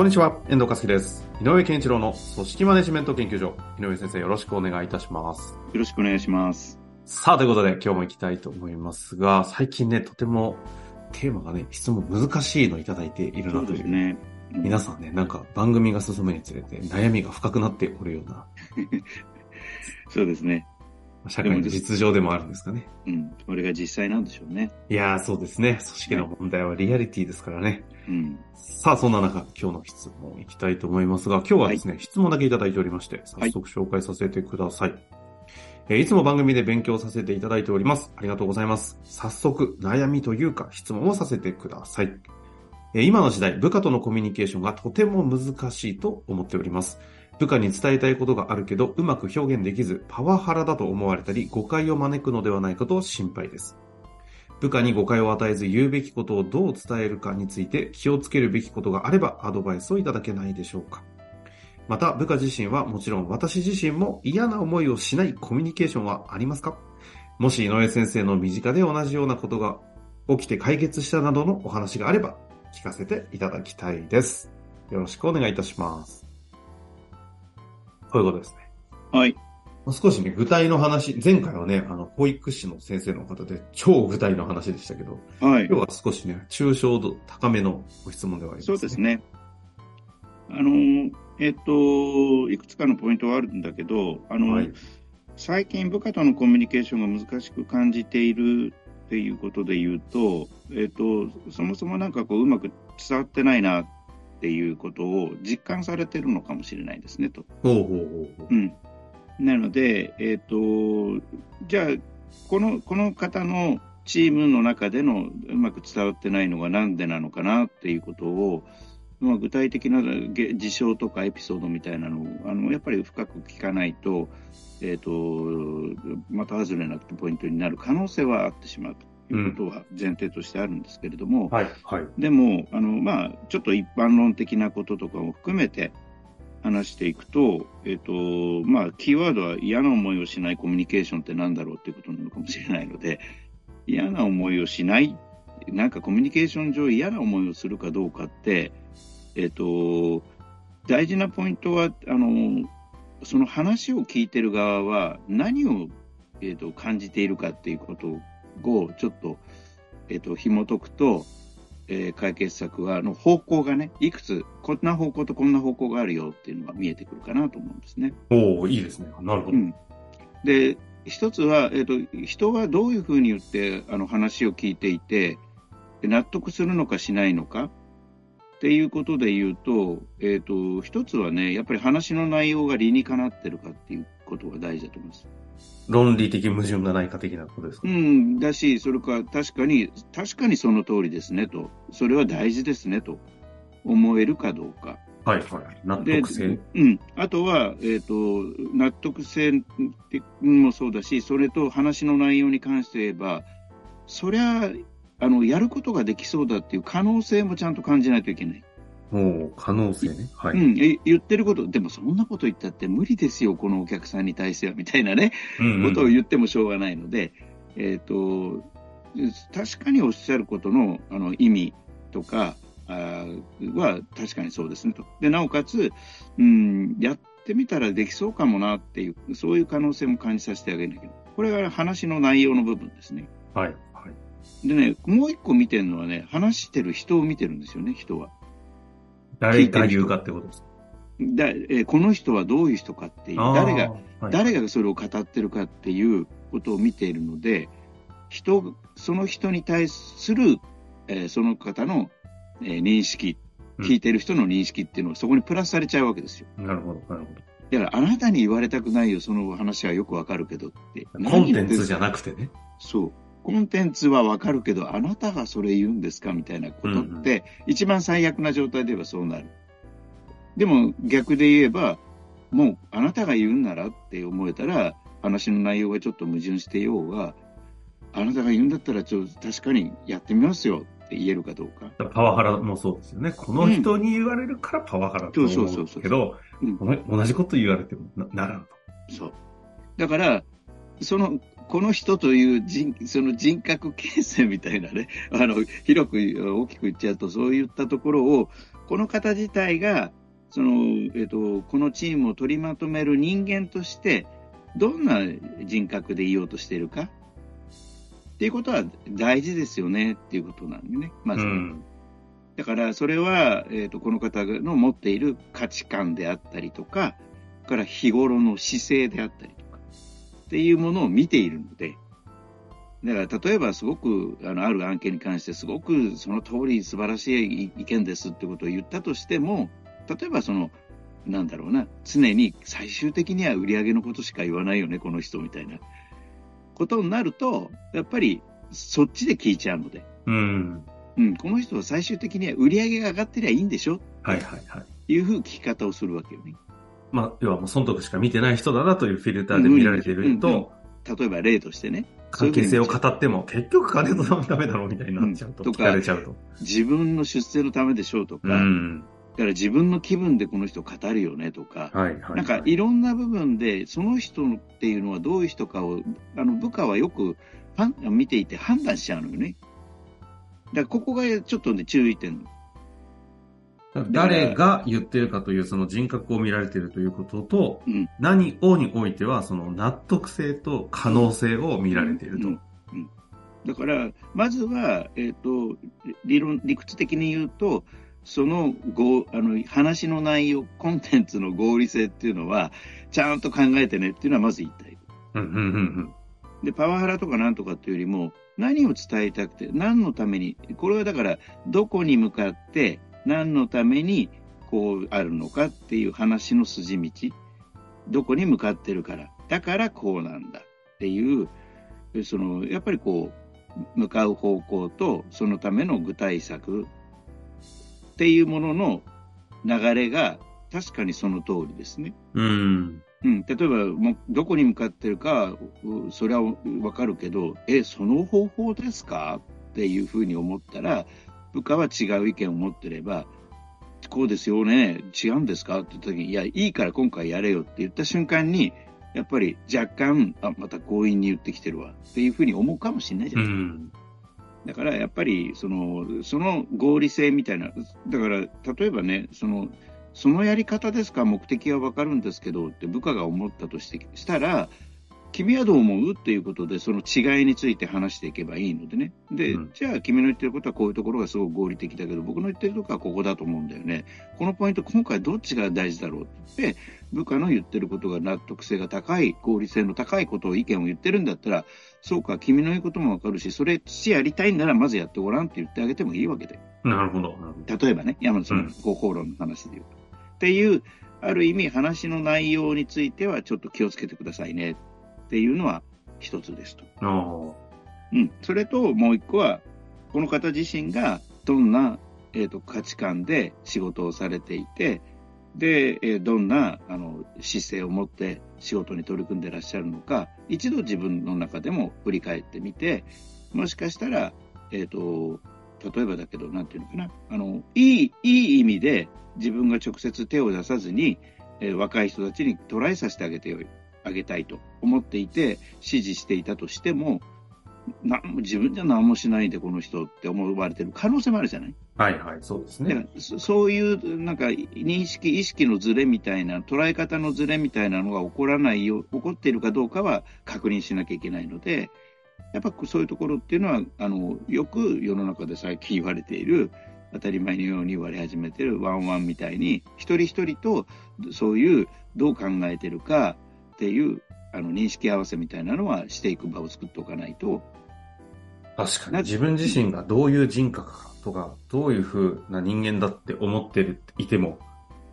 こんにちは、遠藤和樹です。井上健一郎の組織マネジメント研究所。井上先生、よろしくお願いいたします。よろしくお願いします。さあ、ということで今日も行きたいと思いますが、最近ね、とてもテーマがね、質問難しいのをいただいているそなという。うですね。皆さんね、なんか番組が進むにつれて悩みが深くなっておるような、そうですね。社会の実情でもあるんですかね。うん。これが実際なんでしょうね。いやー、そうですね。組織の問題はリアリティですからね。うん。さあ、そんな中、今日の質問いきたいと思いますが、今日はですね、質問だけいただいておりまして、早速紹介させてください。えーいつも番組で勉強させていただいております。ありがとうございます。早速、悩みというか質問をさせてください。えー今の時代、部下とのコミュニケーションがとても難しいと思っております。部下に伝えたいことがあるけど、うまく表現できず、パワハラだと思われたり、誤解を招くのではないかと心配です。部下に誤解を与えず言うべきことをどう伝えるかについて気をつけるべきことがあればアドバイスをいただけないでしょうか。また、部下自身はもちろん私自身も嫌な思いをしないコミュニケーションはありますか？もし井上先生の身近で同じようなことが起きて解決したなどのお話があれば聞かせていただきたいです。よろしくお願いいたします。こういうことですね。はい。少しね、具体の話、前回はね、あの、保育士の先生の方で超具体の話でしたけど、はい。今日は少しね、抽象度高めのご質問ではあります、そうです。ね。あの、えっと、いくつかのポイントはあるんだけど、あの、はい。最近部下とのコミュニケーションが難しく感じているっていうことで言うと、えっと、そもそもなんかこう、うまく伝わってないなっていうことを実感されてるのかもしれないですね、と。ほうほうほうほう。うん、なので、えっとじゃあこの、この方のチームの中でのうまく伝わってないのがなんでなのかなっていうことを、まあ、具体的なげ事象とかエピソードみたいなのをあのやっぱり深く聞かないと,、えっとまた外れなポイントになる可能性はあってしまうということは前提としてあるんですけれども、はい、はい。でも、あの、まあ、ちょっと一般論的なこととかも含めて話していくと、えっ、と、まあ、キーワードは嫌な思いをしないコミュニケーションってなんだろうっていうことなのかもしれないので、嫌な思いをしない、なんかコミュニケーション上嫌な思いをするかどうかって、えっ、と、大事なポイントは、あの、その話を聞いてる側は何を、えっと感じているかっていうことをちょっと、えっと紐解くと、えー解決策はの方向がね、いくつ、こんな方向とこんな方向があるよっていうのが見えてくるかなと思うんですね。おおいいですね。なるほど。うん、で、一つは、えっと人はどういうふうに言ってあの話を聞いていて、で納得するのかしないのかっていうことで言うと、えっと一つはね、やっぱり話の内容が理にかなってるかっていうことが大事だと思います。論理的矛盾がないか的なことですか、うん、だし、それから確かに、確かにその通りですねと、それは大事ですねと思えるかどうか。はい、はい。納で得性。うん、あとは、えっと納得性もそうだし、それと話の内容に関して言えば、そりゃあのやることができそうだっていう可能性もちゃんと感じないといけない。おお可能性ね。はい。うん、え言ってること、でもそんなこと言ったって無理ですよ、このお客さんに対してはみたいなね、うんことを言ってもしょうがないので、えっ、と、確かにおっしゃることのあの意味とかは確かにそうですねと。で、なおかつ、うん、やってみたらできそうかもなっていう、そういう可能性も感じさせてあげるんだけど、これが話の内容の部分ですね。はい。はい。でね、もう一個見てるのはね、話してる人を見てるんですよね、人は。誰が言うかってことです。だえーこの人はどういう人かっていう、誰が、はい、誰がそれを語ってるかっていうことを見ているので、人、その人に対する、えーその方の、えー認識、うん聞いてる人の認識っていうのがそこにプラスされちゃうわけですよ。なるほど、なるほだから、あなたに言われたくないよ、その話はよくわかるけどって。ど。コンテンツじゃななくてね。そう。コンテンツはわかるけど、あなたがそれ言うんですかみたいなことって、一番最悪な状態で言えばそうなる。でも逆で言えば、もうあなたが言うんならって思えたら、話の内容がちょっと矛盾してようが、あなたが言うんだったら、ちょっと確かにやってみますよって言えるかどうか。パワハラもそうですよね。この人に言われるからパワハラと思うけど、同じこと言われてもならんと。そう。だから、その、この人という人、その人格形成みたいなね、あの、広く大きく言っちゃうと、そういったところを、この方自体が、その、えっ、と、このチームを取りまとめる人間として、どんな人格でいようとしているか？っていうことは大事ですよねっていうことなんでね、まず。うん、だから、それは、えっ、ー、と、この方の持っている価値観であったりとか、から日頃の姿勢であったりっていうものを見ているので、だから、例えばすごく、あの、ある案件に関してすごくその通り素晴らしい意見ですってことを言ったとしても、例えばその、なんだろうな、常に最終的には売り上げのことしか言わないよね、この人みたいなことになると、やっぱりそっちで聞いちゃうので。うん。うん、この人は最終的には売り上げが上がってりゃいいんでしょ？はいはいはい。いうふう聞き方をするわけよね。まあ、要はもう損得しか見てない人だなというフィルターで見られていると、例えば例としてね。関係性を語っても、結局金のためだろうみたいになっちゃうと、うん、とか、自分の出世のためでしょうとか、うん、から自分の気分でこの人語るよねとか、はいはいはい、なんかいろんな部分で、その人っていうのはどういう人かを、あの部下はよく見ていて判断しちゃうのよね。だからここがちょっとね、注意点。誰が言ってるかというその人格を見られているということと、うん、何をにおいてはその納得性と可能性を見られていると。うん。うん、だから、まずは、えっ、ー、と、理論、理屈的に言うと、そのごあの話の内容、コンテンツの合理性っていうのは、ちゃんと考えてねっていうのはまず言いたい。で、パワハラとかなんとかっていうよりも、何を伝えたくて、何のために、これはだから、どこに向かって、何のためにこうあるのかっていう話の筋道、どこに向かってるから、だからこうなんだっていう、その、やっぱりこう、向かう方向と、そのための具体策っていうものの流れが確かにその通りですね。うん。うん、例えば、もうどこに向かってるか、それはわかるけど、え、その方法ですかっていうふうに思ったら、部下は違う意見を持ってれば、こうですよね、違うんですか？って言った時に、いや、いいから今回やれよって言った瞬間に、やっぱり若干、あ、また強引に言ってきてるわっていうふうに思うかもしれないじゃないですか。うん。だからやっぱりそのその合理性みたいな、だから例えばね、そのそのやり方ですか、目的は分かるんですけどって部下が思ったとしてしたら、君はどう思う？っていうことで、その違いについて話していけばいいのでね。で、うん、じゃあ君の言ってることはこういうところがすごく合理的だけど、僕の言ってるところはここだと思うんだよね。このポイント、今回どっちが大事だろうって部下の言ってることが納得性が高い、合理性の高いことを意見を言ってるんだったら、そうか、君の言うこともわかるし、それしやりたいんならまずやってごらんって言ってあげてもいいわけで。なるほど。例えばね、山田さんの方法論の話で言うと。うん、っていう、ある意味話の内容についてはちょっと気をつけてくださいねっていうのは一つですと。うん。それともう一個は、この方自身がどんな、えーと、価値観で仕事をされていて、で、えー、どんなあの姿勢を持って仕事に取り組んでらっしゃるのか、一度自分の中でも振り返ってみて、もしかしたら、えっ、ー、と、例えばだけど、なんていうのかな、あの、いい、いい意味で自分が直接手を出さずに、えー、若い人たちにトライさせてあげてよい。あげたいと思っていて、指示していたとしても、な自分じゃ何もしないでこの人って思われてる可能性もあるじゃない？はいはい、そうですね。そういうなんか認識、意識のズレみたいな、捉え方のズレみたいなのが起こらないよ、起こっているかどうかは確認しなきゃいけないので、やっぱそういうところっていうのは、あの、よく世の中で最近言われている、当たり前のように言われ始めてるワンワンみたいに、一人一人とそういうどう考えてるか、っていうあの認識合わせみたいなのはしていく場を作っておかないと。確かに自分自身がどういう人格かとか、どういう風な人間だって思ってるいても、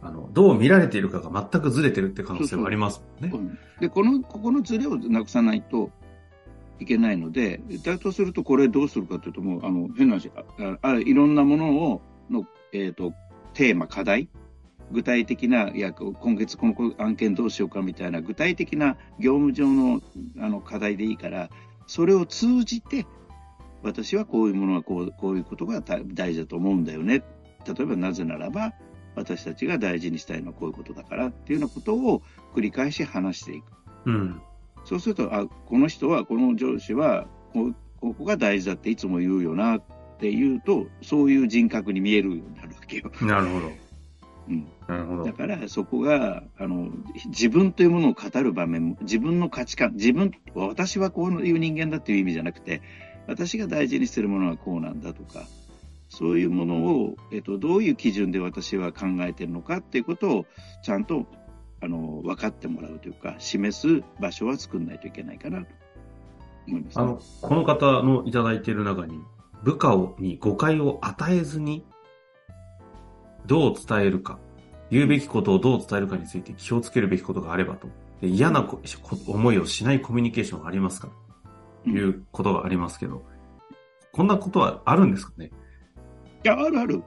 あの、どう見られているかが全くずれてるって可能性もありますもんね。そうそうで、この、ここのずれをなくさないと、いけないので、だとするとこれどうするかというと、もう、あの、変な話、ああいろんなものを、の、えっ、と、テーマ、課題、具体的な、いや、今月この案件どうしようかみたいな具体的な業務上のあの課題でいいから、それを通じて、私はこういうものはこうこういうことが大事だと思うんだよね。例えばなぜならば、私たちが大事にしたいのはこういうことだからっていうようなことを繰り返し話していく。うん、そうすると、あ、この人は、この上司はこ、ここが大事だっていつも言うよなっていうと、そういう人格に見えるようになるわけよ。なるほど。うん、なるほど。だからそこがあの自分というものを語る場面も自分の価値観自分私はこういう人間だっていう意味じゃなくて私が大事にしてるものはこうなんだとかそういうものを、えっと、どういう基準で私は考えてるのかっていうことをちゃんとあの分かってもらうというか示す場所は作んないといけないかなと。思います、ね、あのこの方のいただいている中に部下をに誤解を与えずにどう伝えるか、言うべきことをどう伝えるかについて気をつけるべきことがあればと。で嫌な思いをしないコミュニケーションがありますかということがありますけど、こんなことはあるんですかね？いや、あるある。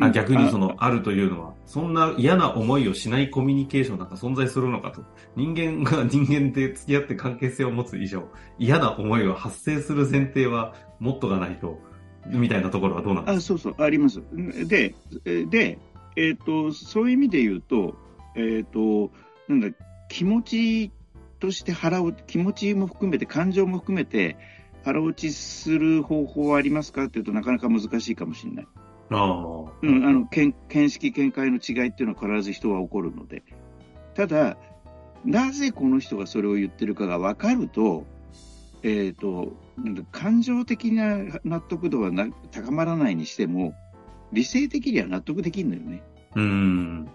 あ逆にその、あるというのは、そんな嫌な思いをしないコミュニケーションなんか存在するのかと。人間が 人間で付き合って関係性を持つ以上、嫌な思いを発生する前提はもっとがないと、みたいなところはどうなんですか？あそうそう、あります。で、で、えっ、ー、と、そういう意味で言うと、えっ、ー、と、なんだ、気持ちとして腹を、気持ちも含めて、感情も含めて、腹落ちする方法はありますかっていうとなかなか難しいかもしれない。あうん、あの見見識、見解の違いっていうのは必ず人は起こるので。ただ、なぜこの人がそれを言ってるかが分かると、えっ、ー、と、感情的な納得度はな高まらないにしても、理性的には納得できるのよね。うん、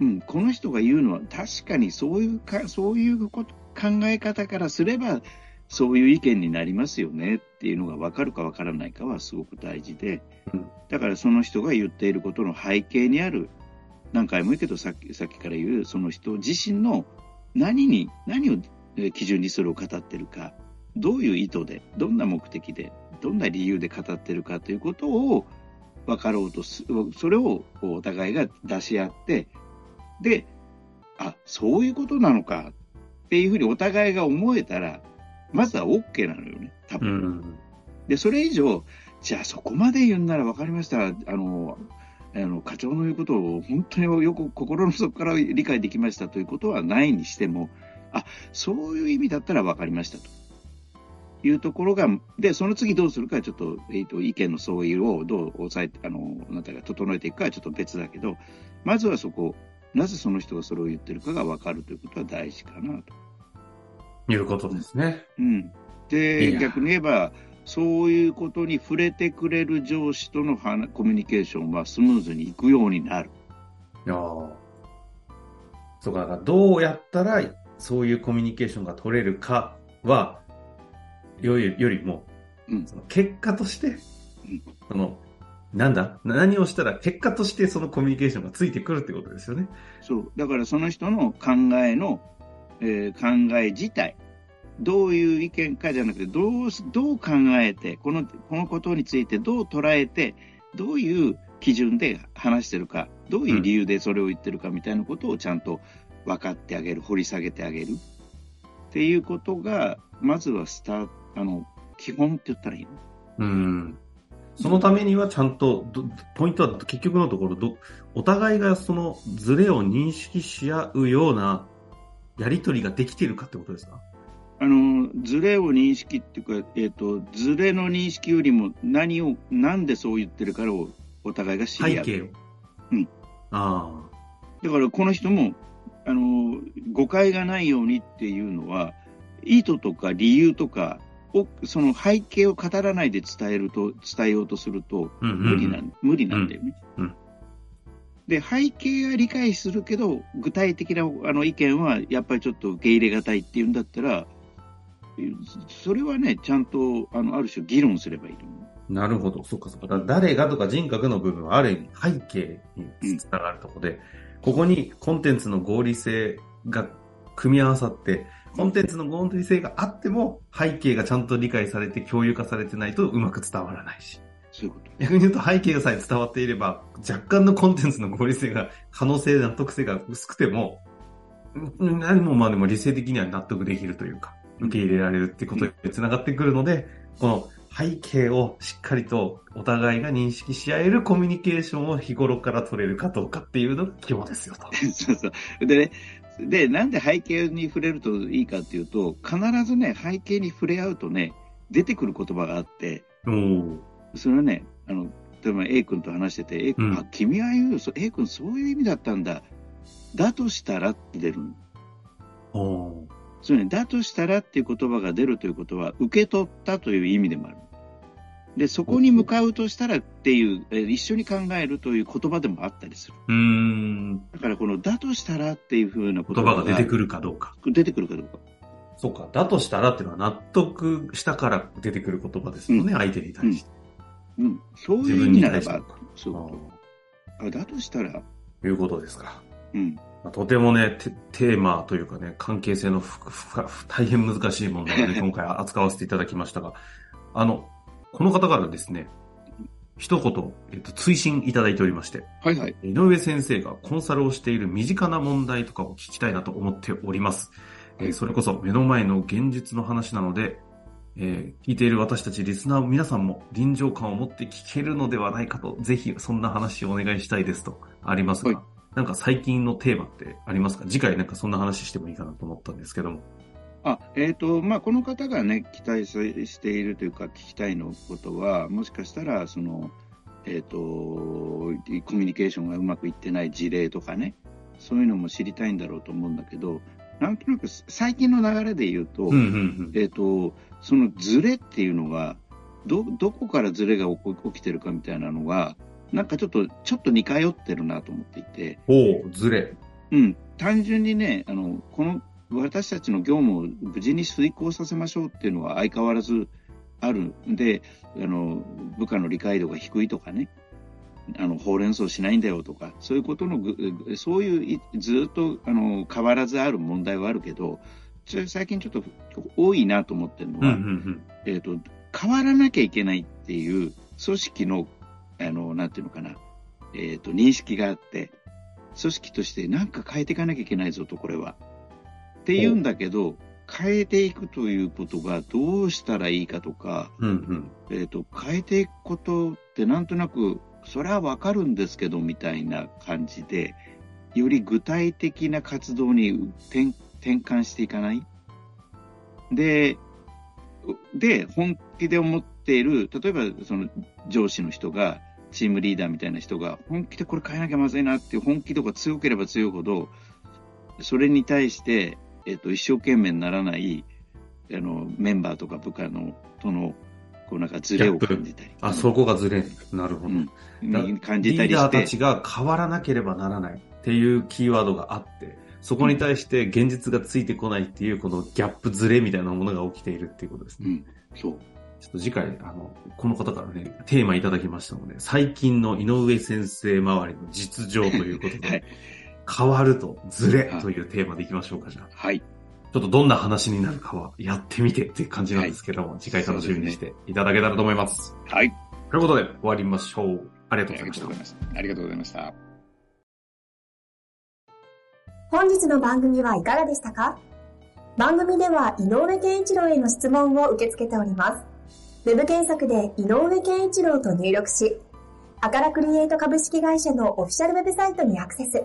うん、この人が言うのは確かにそういうか、そういうこと考え方からすれば、そういう意見になりますよねっていうのが分かるか分からないかはすごく大事で、だからその人が言っていることの背景にある、何回も言うけどさっきさっきから言う、その人自身の何に、何を基準にそれを語ってるか、どういう意図で、どんな目的で、どんな理由で語ってるかということを分かろうとす、それをお互いが出し合って、で、あ、そういうことなのかっていうふうにお互いが思えたら、まずは OK なのよね、多分。うん、で、それ以上、じゃあそこまで言うんなら分かりました。あの、あの課長の言うことを本当によく心の底から理解できましたということはないにしても、あ、そういう意味だったら分かりましたと。いうところが、で、その次どうするかちょっと、えっ、ー、と、意見の相違をどう抑えて、あの、なんていうか、整えていくかはちょっと別だけど、まずはそこ、なぜその人がそれを言ってるかが分かるということは大事かなと。いうことですね。うん。で、逆に言えば、そういうことに触れてくれる上司とのコミュニケーションはスムーズにいくようになる。いやそうか、どうやったらそういうコミュニケーションが取れるかは、よりよりも、うん、その結果として、うん、その、なんだ？何をしたら結果としてそのコミュニケーションがついてくるってことですよね。そう。だからその人の考えの、えー、考え自体、どういう意見かじゃなくて、どう、どう考えて、この、このことについてどう捉えて、どういう基準で話してるか、どういう理由でそれを言ってるかみたいなことをちゃんと分かってあげる、掘り下げてあげるっていうことが、まずはスタート、あの、基本って言ったらいいの？うん。そのためにはちゃんと、ポイントは結局のところど、お互いがそのズレを認識し合うようなやりとりができているかってことですか？あの、ズレを認識っていうか、えっ、ー、と、ズレの認識よりも何を、なんでそう言ってるからをお互いが知り合う。背景を。うん。ああ。だからこの人も、あの、誤解がないようにっていうのは、意図とか理由とかを、その背景を語らないで伝えると、伝えようとすると、無理なん、無理なんだよね。うん、で、背景は理解するけど、具体的なあの意見はやっぱりちょっと受け入れがたいっていうんだったら、それはね、ちゃんと、あの、ある種議論すればいいと思う。なるほど。そっかそっか。誰がとか人格の部分はある意味背景につながるところで、うん、ここにコンテンツの合理性が組み合わさって、コンテンツの合理性があっても、背景がちゃんと理解されて共有化されてないとうまく伝わらないし。そういうこと。逆に言うと背景がさえ伝わっていれば、若干のコンテンツの合理性が、可能性、納得性が薄くても、ん何もまあでも理性的には納得できるというか、受け入れられるってことにつながってくるので、この背景をしっかりとお互いが認識し合えるコミュニケーションを日頃から取れるかどうかっていうのが肝ですよと。そうそう。でね、で、なんで背景に触れるといいかっていうと、必ずね、背景に触れ合うとね、出てくる言葉があって、それはね、あの、例えば A 君と話してて、A 君、うんあ、君は言う、そ A 君そういう意味だったんだ。だとしたらって出るそうね、だとしたらっていう言葉が出るということは、受け取ったという意味でもある。で、そこに向かうとしたらっていう、え一緒に考えるという言葉でもあったりする。うーん。だからこの、だとしたらっていうふうな言言葉が出てくる。るかどうか。出てくるかどうか。そうか。だとしたらっていうのは納得したから出てくる言葉ですもんね、相手に対して。うん。そう自分いう意味ならば、そうあだとしたら、ーいうことですか。うん。まあとてもねテ、テーマというかね、関係性のふふふ大変難しい問題で 今回扱わせていただきましたが、あの、この方からですね、一言、えっと、追伸いただいておりまして、はいはい。井上先生がコンサルをしている身近な問題とかを聞きたいなと思っております。えーそれこそ目の前の現実の話なので、えー聞いている私たちリスナー皆さんも臨場感を持って聞けるのではないかと、ぜひそんな話をお願いしたいですとありますが、はいなんか最近のテーマってありますか？次回なんかそんな話してもいいかなと思ったんですけども。あ、えっ、と、まあ、この方がね、期待しているというか、聞きたいのことは、もしかしたら、その、えっ、と、コミュニケーションがうまくいってない事例とかね、そういうのも知りたいんだろうと思うんだけど、なんとなく最近の流れで言うと、うんうんえっ、と、そのズレっていうのが、ど、どこからズレが起きてるかみたいなのが、なんかちょっと、ちょっと似通ってるなと思っていて、うん。おう、ずれ。うん、単純にね、あの、この、私たちの業務を無事に遂行させましょうっていうのは相変わらずあるんで、あの、部下の理解度が低いとかね、あの、ほうれん草しないんだよとか、そういうことのぐ、そういうい、ずっと、あの、変わらずある問題はあるけど、最近ちょっと多いなと思ってるのは、んえっ、と、変わらなきゃいけないっていう組織の、あの、なんていうのかな、えっ、と、認識があって、組織としてなんか変えていかなきゃいけないぞと、これは。って言うんだけど、変えていくということがどうしたらいいかとか、うん。うんうん。えっ、と、変えていくことってなんとなく、それはわかるんですけど、みたいな感じで、より具体的な活動に転転換していかない？で、で、本気で思っている、例えばその上司の人が、チームリーダーみたいな人が、本気でこれ変えなきゃまずいなっていう本気度が強ければ強いほど、それに対して、えっと、一生懸命にならない、あの、メンバーとか部下の、との、こうなんかズレを感じたり。あ、そこがずれ。なるほど。うん感じリたりしてーダーたち、が変わらなければならないっていうキーワードがあって、そこに対して現実がついてこないっていう、このギャップズレみたいなものが起きているっていうことですね。うん、そう。ちょっと次回、あの、この方からね、テーマいただきましたので、最近の井上先生周りの実情ということで、はい変わるとズレというテーマでいきましょうか、じゃあ。はい。ちょっとどんな話になるかはやってみてっていう感じなんですけども、次回楽しみにしていただけたらと思います。はい。ということで、終わりましょう。ありがあとうございましたりがとうござい。ます。ありがとうございました。本日の番組はいかがでしたか？番組では井上健一郎への質問を受け付けております。ウェブ検索で井上健一郎と入力し、アカラクリエイト株式会社のオフィシャルウェブサイトにアクセス。